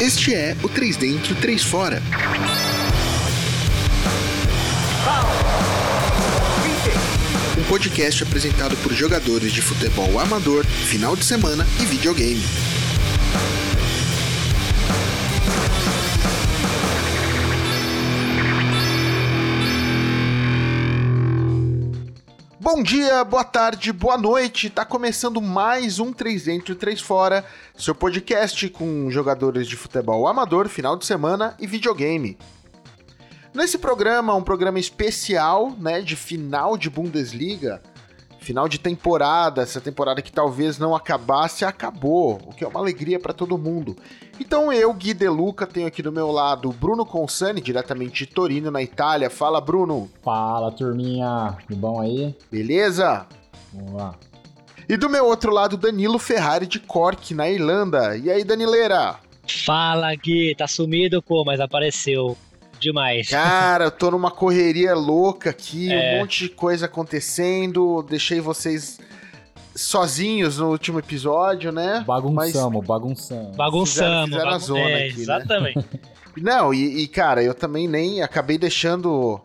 Este é o 3 Dentro, 3 Fora. Um podcast apresentado por jogadores de futebol amador, final de semana e videogame. Bom dia, boa tarde, boa noite. Tá começando mais um 3 dentro e 3 fora, seu podcast com jogadores de futebol amador, final de semana e videogame. Nesse programa, um programa especial, né, de final de Bundesliga, final de temporada, essa temporada que talvez não acabasse, acabou, o que é uma alegria para todo mundo. Então eu, Gui De Luca, tenho aqui do meu lado Bruno Consani, diretamente de Torino, na Itália. Fala, Bruno. Fala, turminha. Tudo bom aí? Beleza? Vamos lá. E do meu outro lado, Danilo Ferrari de Cork, na Irlanda. E aí, Danileira? Fala, Gui. Tá sumido, pô, mas apareceu demais. Cara, eu tô numa correria louca aqui, é. um monte de coisa acontecendo. Deixei vocês sozinhos no último episódio, né? Bagunçamos, Mas... bagunçamos. Bagunçamos. Fizeram, a zona é, aqui, exatamente. Né? Não, e, e, cara, eu também nem acabei deixando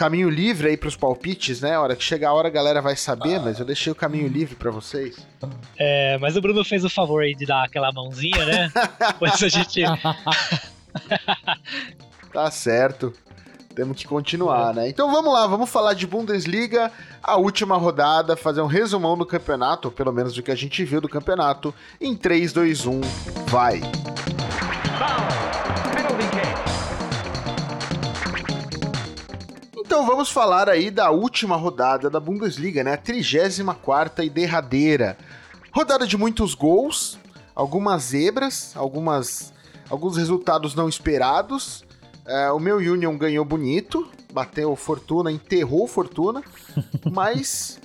caminho livre aí pros palpites, né? A hora que chegar a hora a galera vai saber, ah. mas eu deixei o caminho livre para vocês. É, mas o Bruno fez o favor aí de dar aquela mãozinha, né? Depois a gente. tá certo. Temos que continuar, né? Então vamos lá, vamos falar de Bundesliga, a última rodada, fazer um resumão do campeonato, ou pelo menos do que a gente viu do campeonato, em 3, 2, 1, vai! Então vamos falar aí da última rodada da Bundesliga, né? A 34 e derradeira. Rodada de muitos gols, algumas zebras, algumas, alguns resultados não esperados. É, o meu Union ganhou bonito, bateu Fortuna, enterrou Fortuna, mas.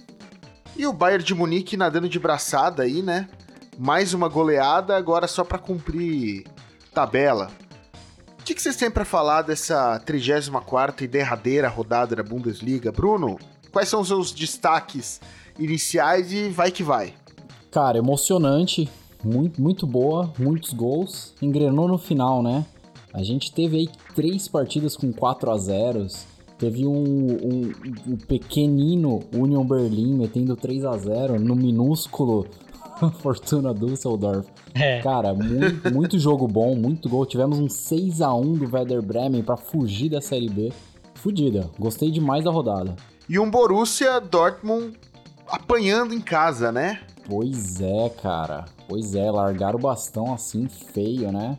E o Bayern de Munique nadando de braçada aí, né? Mais uma goleada, agora só para cumprir tabela. O que, que vocês têm para falar dessa 34 e derradeira rodada da Bundesliga? Bruno, quais são os seus destaques iniciais e vai que vai? Cara, emocionante, muito, muito boa, muitos gols, engrenou no final, né? A gente teve aí três partidas com 4 a 0 Teve um, um, um, pequenino Union Berlin metendo 3 a 0 no minúsculo Fortuna Düsseldorf. É. Cara, muito, muito, jogo bom, muito gol. Tivemos um 6 a 1 do Werder Bremen para fugir da Série B. Fudida. Gostei demais da rodada. E um Borussia Dortmund apanhando em casa, né? Pois é, cara. Pois é, largaram o bastão assim feio, né?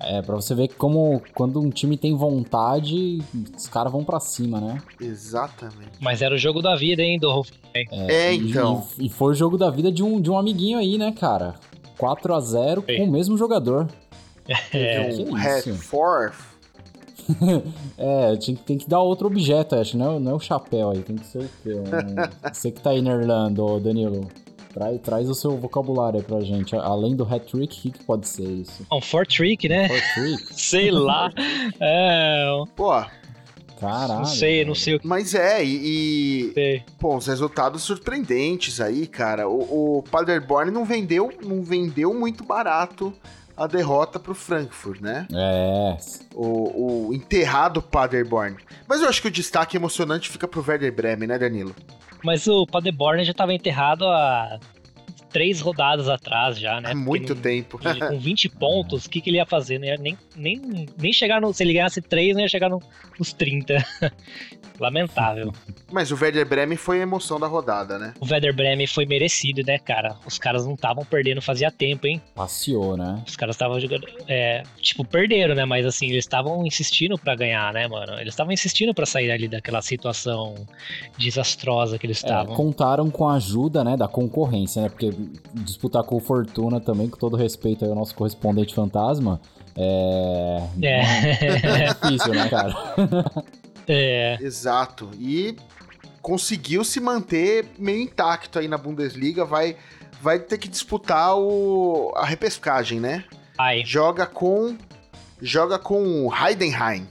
É, pra você ver como quando um time tem vontade, os caras vão para cima, né? Exatamente. Mas era o jogo da vida, hein, do É, é então. E, e, foi o jogo da vida de um, de um amiguinho aí, né, cara? 4 a 0 com o mesmo jogador. É, um Red Fourth. é, tinha, tem que dar outro objeto, acho, não é, não é o chapéu aí, tem que ser o quê? Um, você que tá aí na Irlanda, Danilo. Traz, traz o seu vocabulário aí pra gente. Além do hat-trick, o que, que pode ser isso? Um four-trick, né? Four-trick? sei lá. é... Pô... Caralho. Não sei, não sei o que. Mas é, e. e pô, os resultados surpreendentes aí, cara. O, o Paderborn não vendeu, não vendeu muito barato a derrota pro Frankfurt, né? É. O, o enterrado Paderborn. Mas eu acho que o destaque emocionante fica pro Werder Bremen, né, Danilo? Mas o Paderborn já estava enterrado há três rodadas atrás já, né? Há muito tempo. Com 20 pontos, o que, que ele ia fazer? Não ia nem, nem, nem chegar no. Se ele ganhasse três, não ia chegar no, nos 30. Lamentável. Mas o Werder Bremen foi a emoção da rodada, né? O Werder Bremen foi merecido, né, cara? Os caras não estavam perdendo fazia tempo, hein? Passeou, né? Os caras estavam jogando. É, tipo, perderam, né? Mas assim, eles estavam insistindo para ganhar, né, mano? Eles estavam insistindo para sair ali daquela situação desastrosa que eles estavam. É, contaram com a ajuda, né, da concorrência, né? Porque disputar com o Fortuna também, com todo respeito aí ao nosso correspondente fantasma, é. É, é difícil, né, cara? É. Exato. E conseguiu se manter meio intacto aí na Bundesliga, vai vai ter que disputar o, a repescagem, né? Ai. Joga com joga com Heidenheim.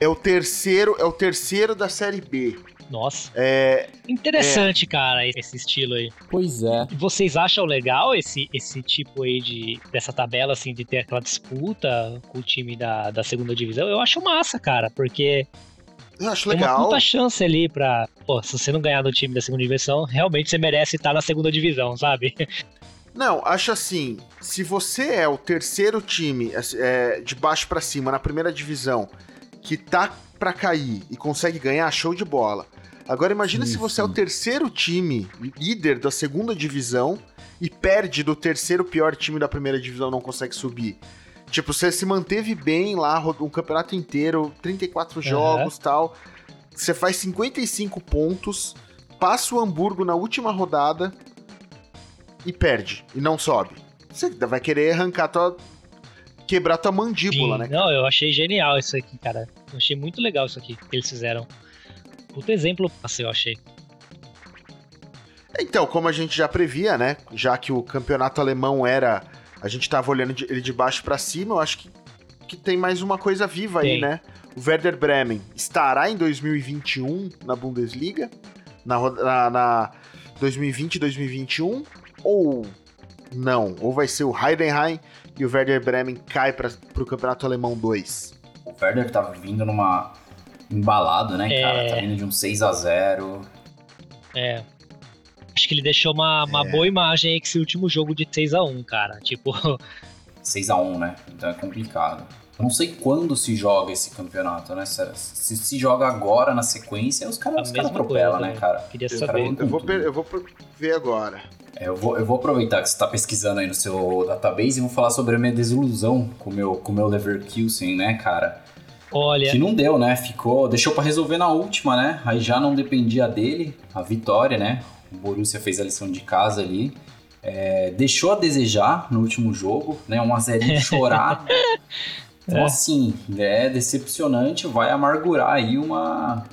É o terceiro, é o terceiro da série B. Nossa. É, Interessante, cara, esse estilo aí. Pois é. E Vocês acham legal esse, esse tipo aí de dessa tabela, assim, de ter aquela disputa com o time da, da segunda divisão? Eu acho massa, cara, porque eu acho é uma legal. puta chance ali pra. Pô, se você não ganhar do time da segunda divisão, realmente você merece estar na segunda divisão, sabe? Não, acho assim, se você é o terceiro time é, de baixo pra cima na primeira divisão que tá pra cair e consegue ganhar, show de bola. Agora imagina Sim, se você é o terceiro time líder da segunda divisão e perde do terceiro pior time da primeira divisão não consegue subir. Tipo, você se manteve bem lá, um campeonato inteiro, 34 jogos tal. Você faz 55 pontos, passa o Hamburgo na última rodada e perde. E não sobe. Você vai querer arrancar tua. quebrar tua mandíbula, Sim, né? Não, eu achei genial isso aqui, cara. Eu achei muito legal isso aqui que eles fizeram. Puta exemplo, assim, eu achei. Então, como a gente já previa, né? Já que o campeonato alemão era. A gente tava olhando ele de baixo pra cima, eu acho que, que tem mais uma coisa viva aí, Tem. né? O Werder Bremen estará em 2021 na Bundesliga, na, na, na 2020-2021, ou não? Ou vai ser o Heidenheim e o Werder Bremen cai para pro Campeonato Alemão 2? O Werder tá vindo numa embalado, né, É. cara? Tá vindo de um 6 a 0 É. Acho que ele deixou uma, uma É. boa imagem aí com esse último jogo de 6x1, cara. Tipo, 6 a 1 né? Então é complicado. Não sei quando se joga esse campeonato, né? Se se, se joga agora na sequência, os A caras mesma atropelam, né, né? cara? queria Eu- saber. eu- Eu vou, eu vou ver agora. É, eu, vou, eu vou aproveitar que você tá pesquisando aí no seu database e vou falar sobre a minha desilusão com o meu, com o meu Leverkusen, né, cara? Olha, Que não deu, né? Ficou. Deixou pra resolver na última, né? Aí já não dependia dele, a vitória, né? O Borussia fez a lição de casa ali. É, deixou a desejar no último jogo, né? Um a zerinho chorar. Então, É. assim, é decepcionante, vai amargurar aí uma,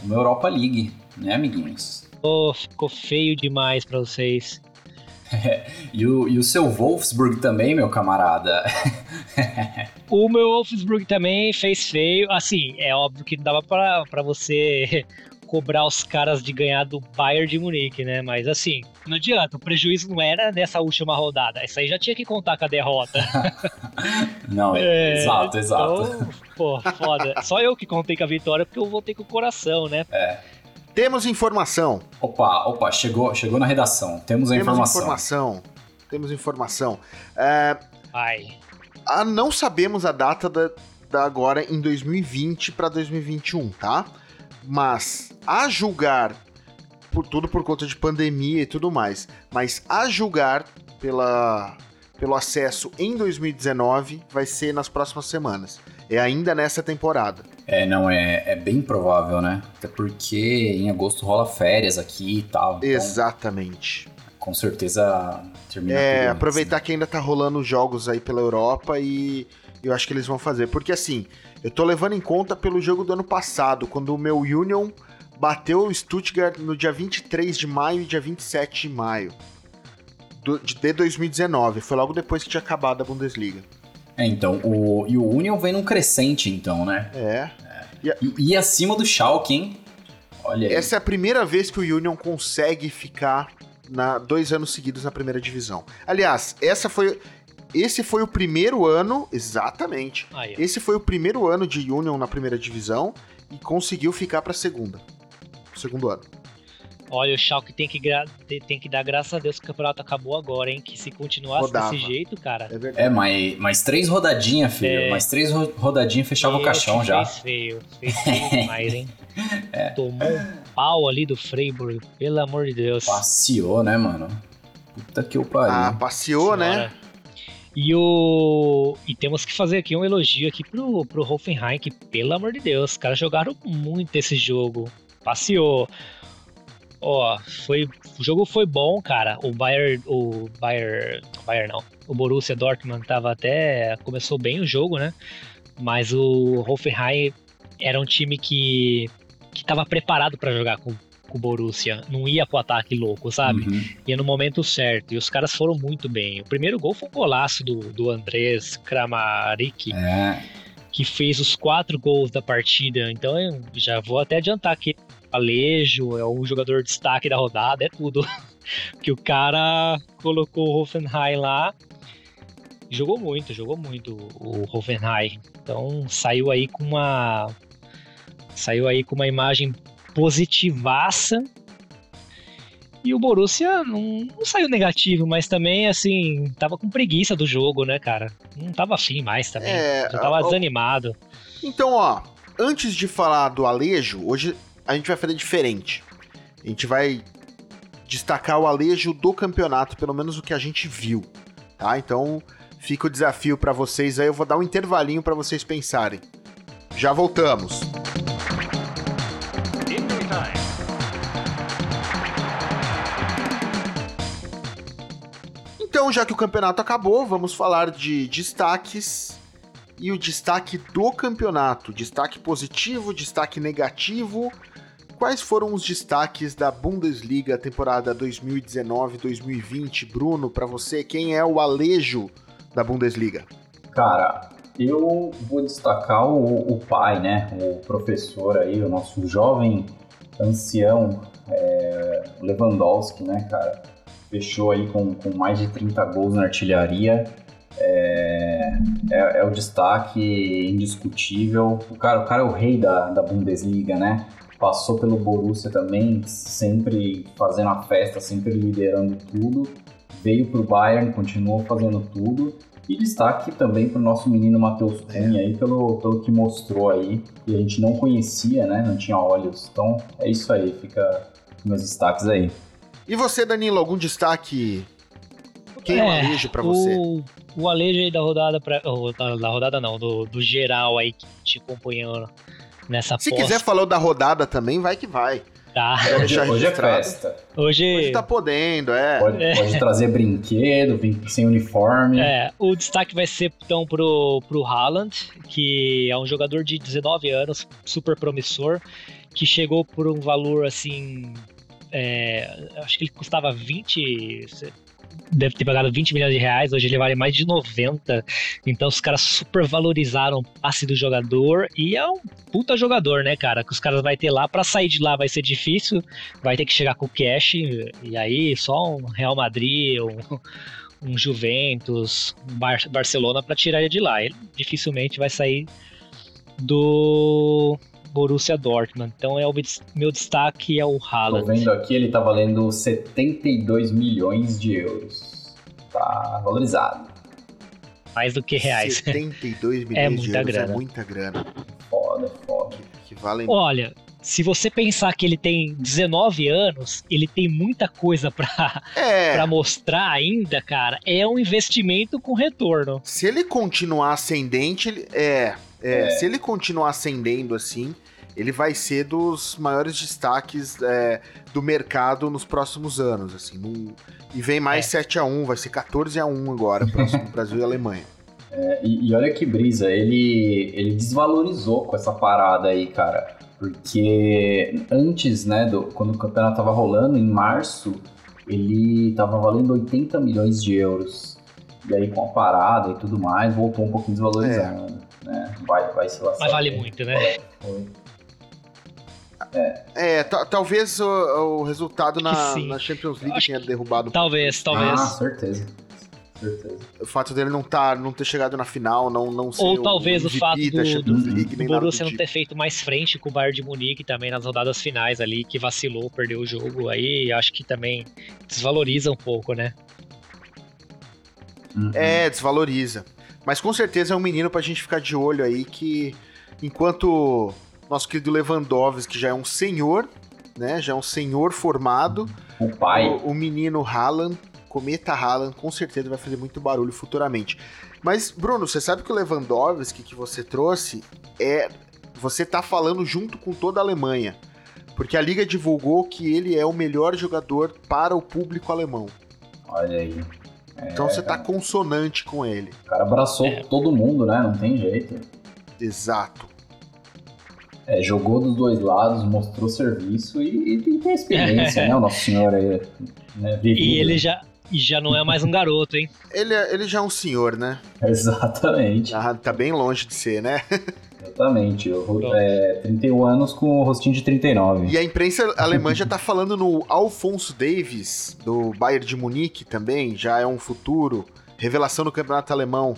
uma Europa League, né, amiguinhos? pô, ficou feio demais pra vocês. E o, e o seu Wolfsburg também, meu camarada. O meu Wolfsburg também fez feio. Assim, é óbvio que não dava pra, pra você cobrar os caras de ganhar do Bayern de Munique, né? Mas assim, não adianta. O prejuízo não era nessa última rodada. Isso aí já tinha que contar com a derrota. Não, É, exato, exato. Então, pô, foda. Só eu que contei com a vitória porque eu voltei com o coração, né? Temos informação. Opa, opa, chegou, chegou na redação. Temos a Temos informação. informação. Temos informação. É, Ai. Ah, não sabemos a data da, da agora em 2020 para 2021, tá? Mas a julgar por tudo por conta de pandemia e tudo mais, mas a julgar pela pelo acesso em 2019 vai ser nas próximas semanas. É ainda nessa temporada. É, não, é, é bem provável, né? Até porque em agosto rola férias aqui e tal. Então, Exatamente. com certeza termina É, antes, aproveitar né? que ainda tá rolando jogos aí pela Europa e eu acho que eles vão fazer. Porque assim, eu tô levando em conta pelo jogo do ano passado, quando o meu Union bateu o Stuttgart no dia 23 de maio e dia 27 de maio de 2019. Foi logo depois que tinha acabado a Bundesliga. É, então, o, e o Union vem num crescente, então, né? É. E, e acima do Schalke, hein? Olha aí. Essa é a primeira vez que o Union consegue ficar na, dois anos seguidos na primeira divisão. Aliás, essa foi. Esse foi o primeiro ano, exatamente. Aí, ó. Esse foi o primeiro ano de Union na primeira divisão e conseguiu ficar pra segunda. Segundo ano. Olha, o Schalke tem que, gra- tem- que dar graças a Deus que o campeonato acabou agora, hein? Que se continuasse Rodava. desse jeito, cara. É. É, mais, mais três rodadinhas, filho. É. Mais três ro- rodadinhas fechava o esse caixão já. Fez feio, fez feio demais, hein? Tomou um pau ali do Freiburg, pelo amor de Deus. Passeou, né, mano? Puta que o pariu. Ah, passeou, né? Senhora. E o. E temos que fazer aqui um elogio aqui pro, pro Hoffenheim, que, pelo amor de Deus, os caras jogaram muito esse jogo. Passeou. Ó, foi. O jogo foi bom, cara. O Bayern. O Bayern. Bayern não. O Borussia Dortmund tava até. Começou bem o jogo, né? Mas o Hoffenheim era um time que. que tava preparado pra jogar com, com o Borussia. Não ia pro ataque louco, sabe? Uhum. ia no momento certo. E os caras foram muito bem. O primeiro gol foi um golaço do, do Andrés Kramaric. É. que fez os quatro gols da partida. Então eu já vou até adiantar aqui. Alejo é o jogador de destaque da rodada, é tudo. que o cara colocou o Hoffenheim lá. Jogou muito, jogou muito o Hoffenheim. Então saiu aí com uma. Saiu aí com uma imagem positivaça e o Borussia não, não, saiu negativo, mas também, assim, tava com preguiça do jogo, né, cara? Não tava afim mais também. É, Já tava desanimado. Então, ó, antes de falar do Alejo, hoje a gente vai fazer diferente. A gente vai destacar o Alejo do campeonato, pelo menos o que a gente viu, tá? Então, fica o desafio para vocês aí. Eu vou dar um intervalinho para vocês pensarem. Já voltamos. Então, já que o campeonato acabou, vamos falar de destaques e o destaque do campeonato. Destaque positivo, destaque negativo. Quais foram os destaques da Bundesliga temporada 2019-2020? Bruno, para você, quem é o Alejo da Bundesliga? Cara, eu vou destacar o, o pai, né? O professor aí, o nosso jovem ancião é, Lewandowski, né, cara? Fechou aí com, com mais de 30 gols na artilharia. É, é, é, o destaque indiscutível. O cara, o cara é o rei da, da Bundesliga, né? Passou pelo Borussia também, sempre fazendo a festa, sempre liderando tudo. Veio para o Bayern, continuou fazendo tudo. E destaque também para o nosso menino Matheus Cunha aí, pelo, pelo que mostrou aí. E a gente não conhecia, né? Não tinha olhos. Então é isso aí, fica meus destaques aí. E você, Danilo, algum destaque? Quem é, o Alejo pra você? O, o Alejo aí da rodada, pra, da, da, rodada não, do, do geral aí que te acompanhou nessa Se quiser falar da rodada também, vai que vai. Tá. Hoje, hoje é festa. Hoje... hoje tá podendo, é. Pode, é. pode trazer brinquedo, sem uniforme. É, o destaque vai ser então pro, pro Haaland, que é um jogador de 19 anos, super promissor, que chegou por um valor assim é, acho que ele custava 20. Deve ter pagado 20 milhões de reais, hoje ele vale mais de 90. Então os caras super valorizaram o passe do jogador e é um puta jogador, né, cara? Que os caras vai ter lá para sair de lá vai ser difícil, vai ter que chegar com cash e aí só um Real Madrid, um, um Juventus, um Bar Barcelona para tirar ele de lá. Ele dificilmente vai sair do Borussia Dortmund. Então é o meu destaque é o Haaland. Tô vendo aqui, ele tá valendo 72 milhões de euros. Tá valorizado. Mais do que reais. 72 milhões é muita de euros é grana. é muita grana. Foda, foda. Que, que valem... Olha, se você pensar que ele tem 19 anos, ele tem muita coisa para é. mostrar ainda, cara. É um investimento com retorno. Se ele continuar ascendente, ele, é, é, é. se ele continuar ascendendo assim, ele vai ser dos maiores destaques é, do mercado nos próximos anos, assim. Num, e vem mais é. 7 a 1 vai ser 14 a 1 agora, próximo Brasil e Alemanha. É, e, e, olha que brisa, ele, ele desvalorizou com essa parada aí, cara. Porque antes, né, do, quando o campeonato tava rolando, em março, ele tava valendo 80 milhões de euros. E aí, com a parada e tudo mais, voltou um pouquinho desvalorizando. É. Né? Vai, vai se Mas vale muito, né? Foi. É, é talvez o, o resultado na, na, Champions League tenha derrubado. Talvez, talvez. Ah, certeza. Certeza. O fato dele não, tá, não ter chegado na final, não, não ser Ou talvez o, o fato do, do, League, do Borussia não tipo. ter feito mais frente com o Bayern de Munique também nas rodadas finais ali, que vacilou, perdeu o jogo. Aí acho que também desvaloriza um pouco, né? Uhum. É, desvaloriza. Mas com certeza é um menino pra gente ficar de olho aí que enquanto nosso querido Lewandowski, que já é um senhor, né? Já é um senhor formado. O pai. O, o menino Haaland, Cometa Haaland, com certeza vai fazer muito barulho futuramente. Mas, Bruno, você sabe que o Lewandowski que você trouxe é. Você tá falando junto com toda a Alemanha. Porque a Liga divulgou que ele é o melhor jogador para o público alemão. Olha aí. É, então você tá consonante com ele. O cara abraçou é. todo mundo, né? Não tem jeito. Exato. É, jogou dos dois lados, mostrou serviço e, e tem experiência, né? O nosso senhor aí, né? E ele já, E já não é mais um garoto, hein? Ele, é- ele já é um senhor, né? Exatamente. Já tá bem longe de ser, né? Exatamente. Eu, é, 31 anos com o rostinho de 39. E a imprensa alemã já tá falando no Alfonso Davis, do Bayern de Munique também, já é um futuro, revelação no campeonato alemão.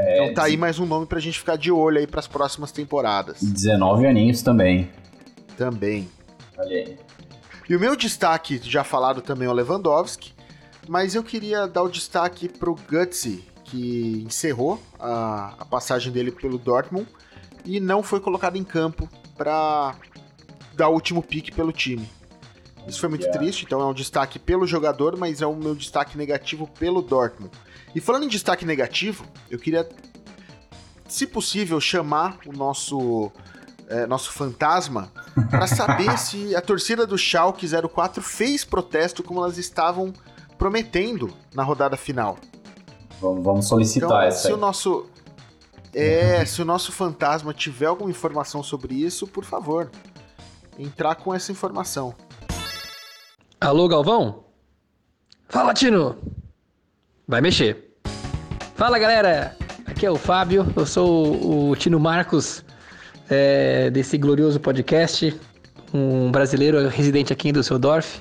É, então tá aí mais um nome pra gente ficar de olho aí pras próximas temporadas. 19 aninhos também. Também. Olha aí. E o meu destaque, já falado também, é o Lewandowski, mas eu queria dar o destaque pro Gutsy, que encerrou a, a passagem dele pelo Dortmund e não foi colocado em campo para dar o último pique pelo time. Isso foi muito Yeah. triste, então é um destaque pelo jogador, mas é o meu destaque negativo pelo Dortmund. E falando em destaque negativo, eu queria, se possível, chamar o nosso é, nosso fantasma para saber se a torcida do Schalke 04 fez protesto como elas estavam prometendo na rodada final. Vamos, vamos solicitar Então, essa se aí. o nosso é, se o nosso fantasma tiver alguma informação sobre isso, por favor, entrar com essa informação. Alô, Galvão? Fala, Tino! Vai mexer. Fala, galera! Aqui é o Fábio, eu sou o Tino Marcos, é, desse glorioso podcast, um brasileiro residente aqui em Düsseldorf.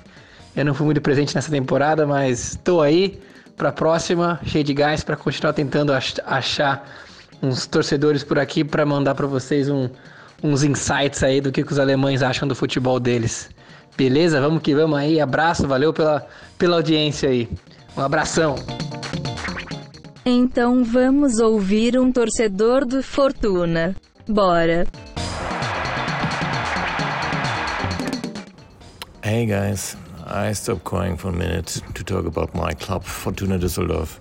Eu não fui muito presente nessa temporada, mas estou aí para a próxima, cheio de gás, para continuar tentando ach- achar uns torcedores por aqui para mandar para vocês um- uns insights aí do que, que os alemães acham do futebol deles. Beleza? Vamos que vamos aí. Abraço, valeu pela, pela audiência aí. Um abração. Então vamos ouvir um torcedor do Fortuna. Bora! Hey guys, I stopped crying for a minute to talk about my club, Fortuna Düsseldorf.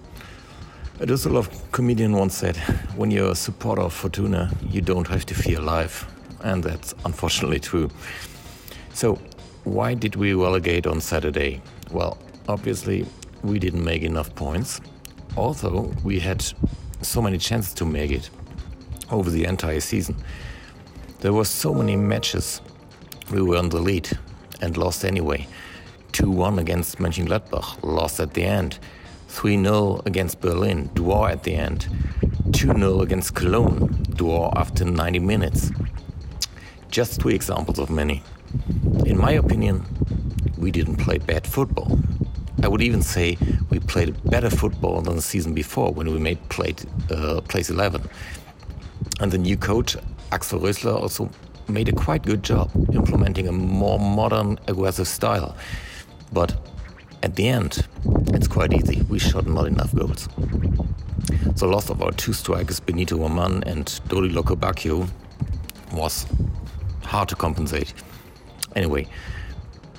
A Düsseldorf comedian once said, When you're a supporter of Fortuna, you don't have to fear life. And that's unfortunately true. So, why did we relegate on Saturday? Well, obviously, we didn't make enough points. Also, we had so many chances to make it over the entire season. There were so many matches we were in the lead and lost anyway. 2 1 against Mönchengladbach, lost at the end. 3 0 against Berlin, draw at the end. 2 0 against Cologne, draw after 90 minutes. Just two examples of many. In my opinion, we didn't play bad football. I would even say we played better football than the season before when we made plate, uh, place 11. And the new coach, Axel Rösler, also made a quite good job implementing a more modern, aggressive style. But at the end, it's quite easy. We shot not enough goals. The loss of our two strikers, Benito Roman and Dodi Locobacchio, was hard to compensate. Anyway,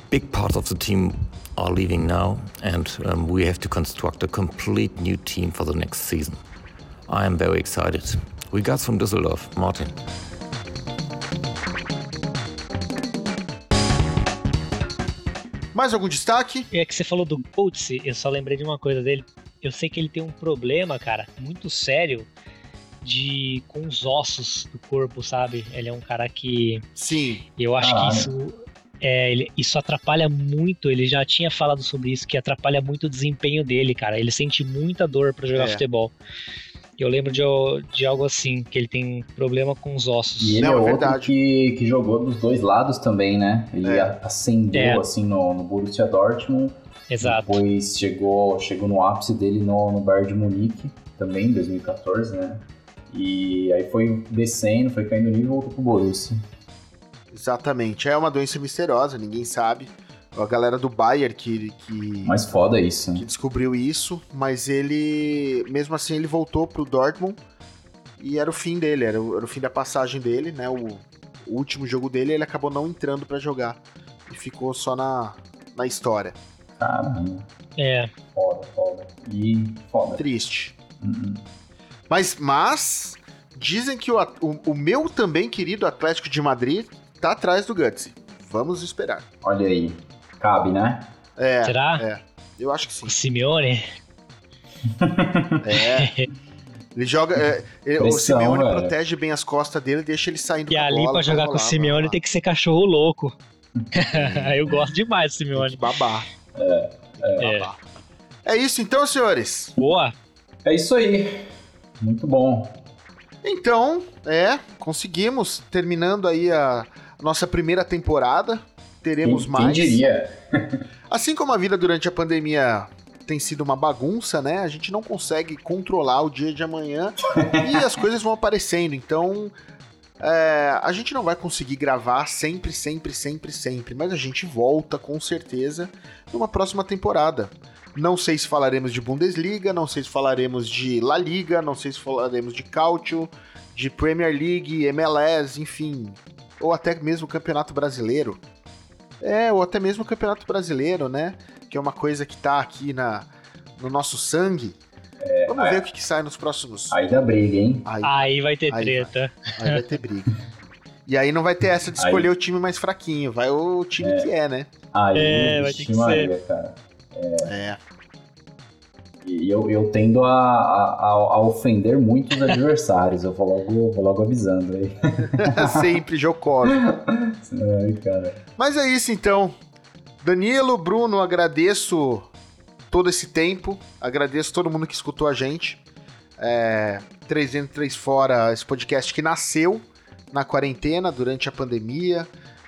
big parts of the team are leaving now, and um, we have to construct a complete new team for the next season. I am very excited. Regards from Düsseldorf, Martin. Mais algum destaque? É que você falou do Goltz, eu só lembrei de uma coisa dele. Eu sei que ele tem um problema, cara, muito sério de com os ossos do corpo, sabe? Ele é um cara que Sim. eu acho Ah, que isso é, ele- isso atrapalha muito. Ele já tinha falado sobre isso, que atrapalha muito o desempenho dele, cara. Ele sente muita dor pra jogar É. futebol. Eu lembro de, de algo assim, que ele tem problema com os ossos. E ele Não, é é outro verdade. que, que jogou dos dois lados também, né? Ele É. ascendeu É. assim no, no Borussia Dortmund. Exato. Depois chegou, chegou no ápice dele no, no Bayern de Munique, também em 2014, né? E aí foi descendo, foi caindo nível e voltou pro Borussia. Exatamente. É uma doença misteriosa, ninguém sabe. A galera do Bayern que, que, Mas foda isso, que descobriu isso, mas ele, mesmo assim, ele voltou pro Dortmund e era o fim dele, era o, era o fim da passagem dele, né? O, o último jogo dele, ele acabou não entrando pra jogar e ficou só na, na história. Caramba, É. foda, foda. E foda. Triste. Uhum. Mas, mas dizem que o, o, o meu também querido Atlético de Madrid tá atrás do Gutsy. Vamos esperar. Olha aí, cabe, né? É, Será? é. Eu acho que sim. O Simeone? É. Ele joga. é, ele- o Simeone velho. protege bem as costas dele, deixa ele saindo E com ali bola, pra jogar com o Simeone tem que ser cachorro louco. eu gosto demais do Tem Simeone. que babar. É. Babar. É isso então, senhores. Boa. É isso aí. Muito bom. Então, é, conseguimos, terminando aí a nossa primeira temporada. Teremos quem, mais. Quem diria? Assim como a vida durante a pandemia tem sido uma bagunça, né? A gente não consegue controlar o dia de amanhã e as coisas vão aparecendo. Então, é, a gente não vai conseguir gravar sempre, sempre, sempre, sempre, mas a gente volta com certeza numa próxima temporada. Não sei se falaremos de Bundesliga, não sei se falaremos de La Liga, não sei se falaremos de Cautio, de Premier League, MLS, enfim, ou até mesmo o Campeonato Brasileiro. É, ou até mesmo o Campeonato Brasileiro, né? Que é uma coisa que tá aqui na, no nosso sangue. É, Vamos ver o que, que, sai nos próximos. Aí dá briga, hein? Aí, aí vai ter aí treta. Vai. Aí vai ter briga. E aí não vai ter essa de escolher aí. o time mais fraquinho, vai o time é. que é, né? Aí, é, vai ter que Maria, ser. Cara. É. é. E eu, eu tendo a, a, a ofender muito os adversários, eu vou logo, vou logo avisando aí. Sempre jocoso. Ai, cara. Mas é isso então. Danilo, Bruno, agradeço todo esse tempo, agradeço todo mundo que escutou a gente. É, 3 dentro, 3 fora, esse podcast que nasceu na quarentena, durante a pandemia,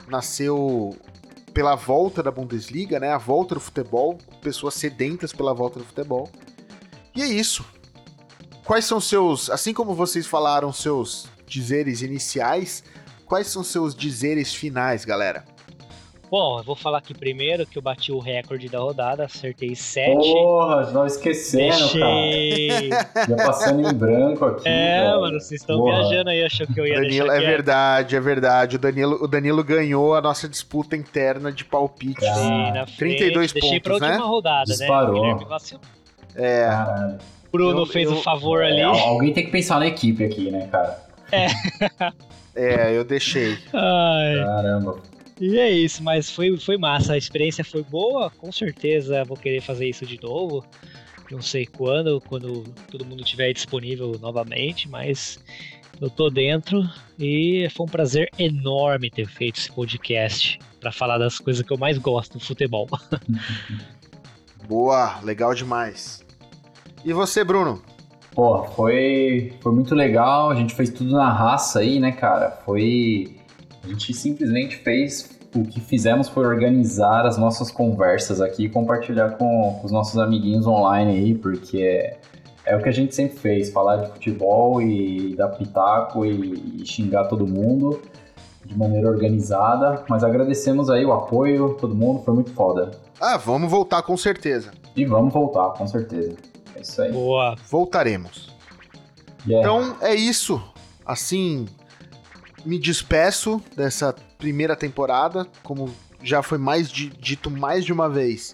nasceu pela volta da Bundesliga, né? A volta do futebol, pessoas sedentas pela volta do futebol. E é isso. Quais são seus, assim como vocês falaram seus dizeres iniciais, quais são seus dizeres finais, galera? Bom, eu vou falar aqui primeiro que eu bati o recorde da rodada, acertei 7. Porra, não esquecendo, Deixei... cara. Já passando em branco aqui. É, velho. mano, vocês estão viajando aí, achou que eu ia Danilo, deixar. É verdade, é verdade. O Danilo, o Danilo ganhou a nossa disputa interna de palpite. Sim, na frente, 32 Deixei pontos, pra última né? rodada, Disparou. né? É. Caralho. Bruno eu, fez o um favor ali. Alguém tem que pensar na equipe aqui, né, cara? É. é, eu deixei. Ai. Caramba. E é isso, mas foi, foi massa. A experiência foi boa. Com certeza vou querer fazer isso de novo. Não sei quando, quando todo mundo estiver disponível novamente, mas eu tô dentro e foi um prazer enorme ter feito esse podcast para falar das coisas que eu mais gosto do futebol. Boa, legal demais. E você, Bruno? Pô, foi, foi muito legal. A gente fez tudo na raça aí, né, cara? Foi. A gente simplesmente fez. O que fizemos foi organizar as nossas conversas aqui e compartilhar com, com os nossos amiguinhos online aí, porque é, é o que a gente sempre fez: falar de futebol e dar pitaco e, e xingar todo mundo de maneira organizada. Mas agradecemos aí o apoio, todo mundo, foi muito foda. Ah, vamos voltar com certeza. E vamos voltar, com certeza. É isso aí. Boa. Voltaremos. Yeah. Então é isso. Assim, me despeço dessa primeira temporada. Como já foi mais dito mais de uma vez,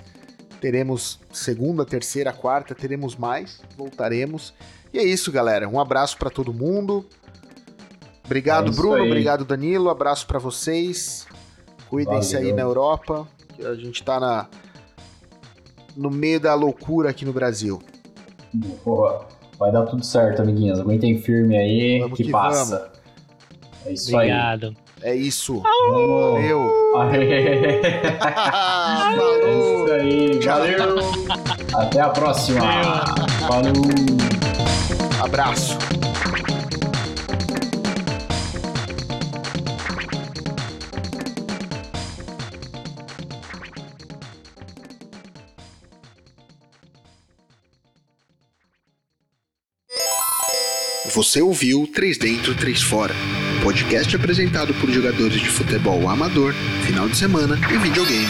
teremos segunda, terceira, quarta, teremos mais. Voltaremos. E é isso, galera. Um abraço para todo mundo. Obrigado, é Bruno. Aí. Obrigado, Danilo. Abraço para vocês. Cuidem-se aí na Europa. Que a gente tá na, no meio da loucura aqui no Brasil. Porra, vai dar tudo certo, amiguinhos. Aguentem firme aí, vamos que, que passa. Vamos. É isso Obrigado. aí. É isso. Valeu. Falou. É isso aí. Valeu. Até a próxima. Valeu. Abraço. Você ouviu Três Dentro, Três Fora, podcast apresentado por jogadores de futebol amador, final de semana e videogame.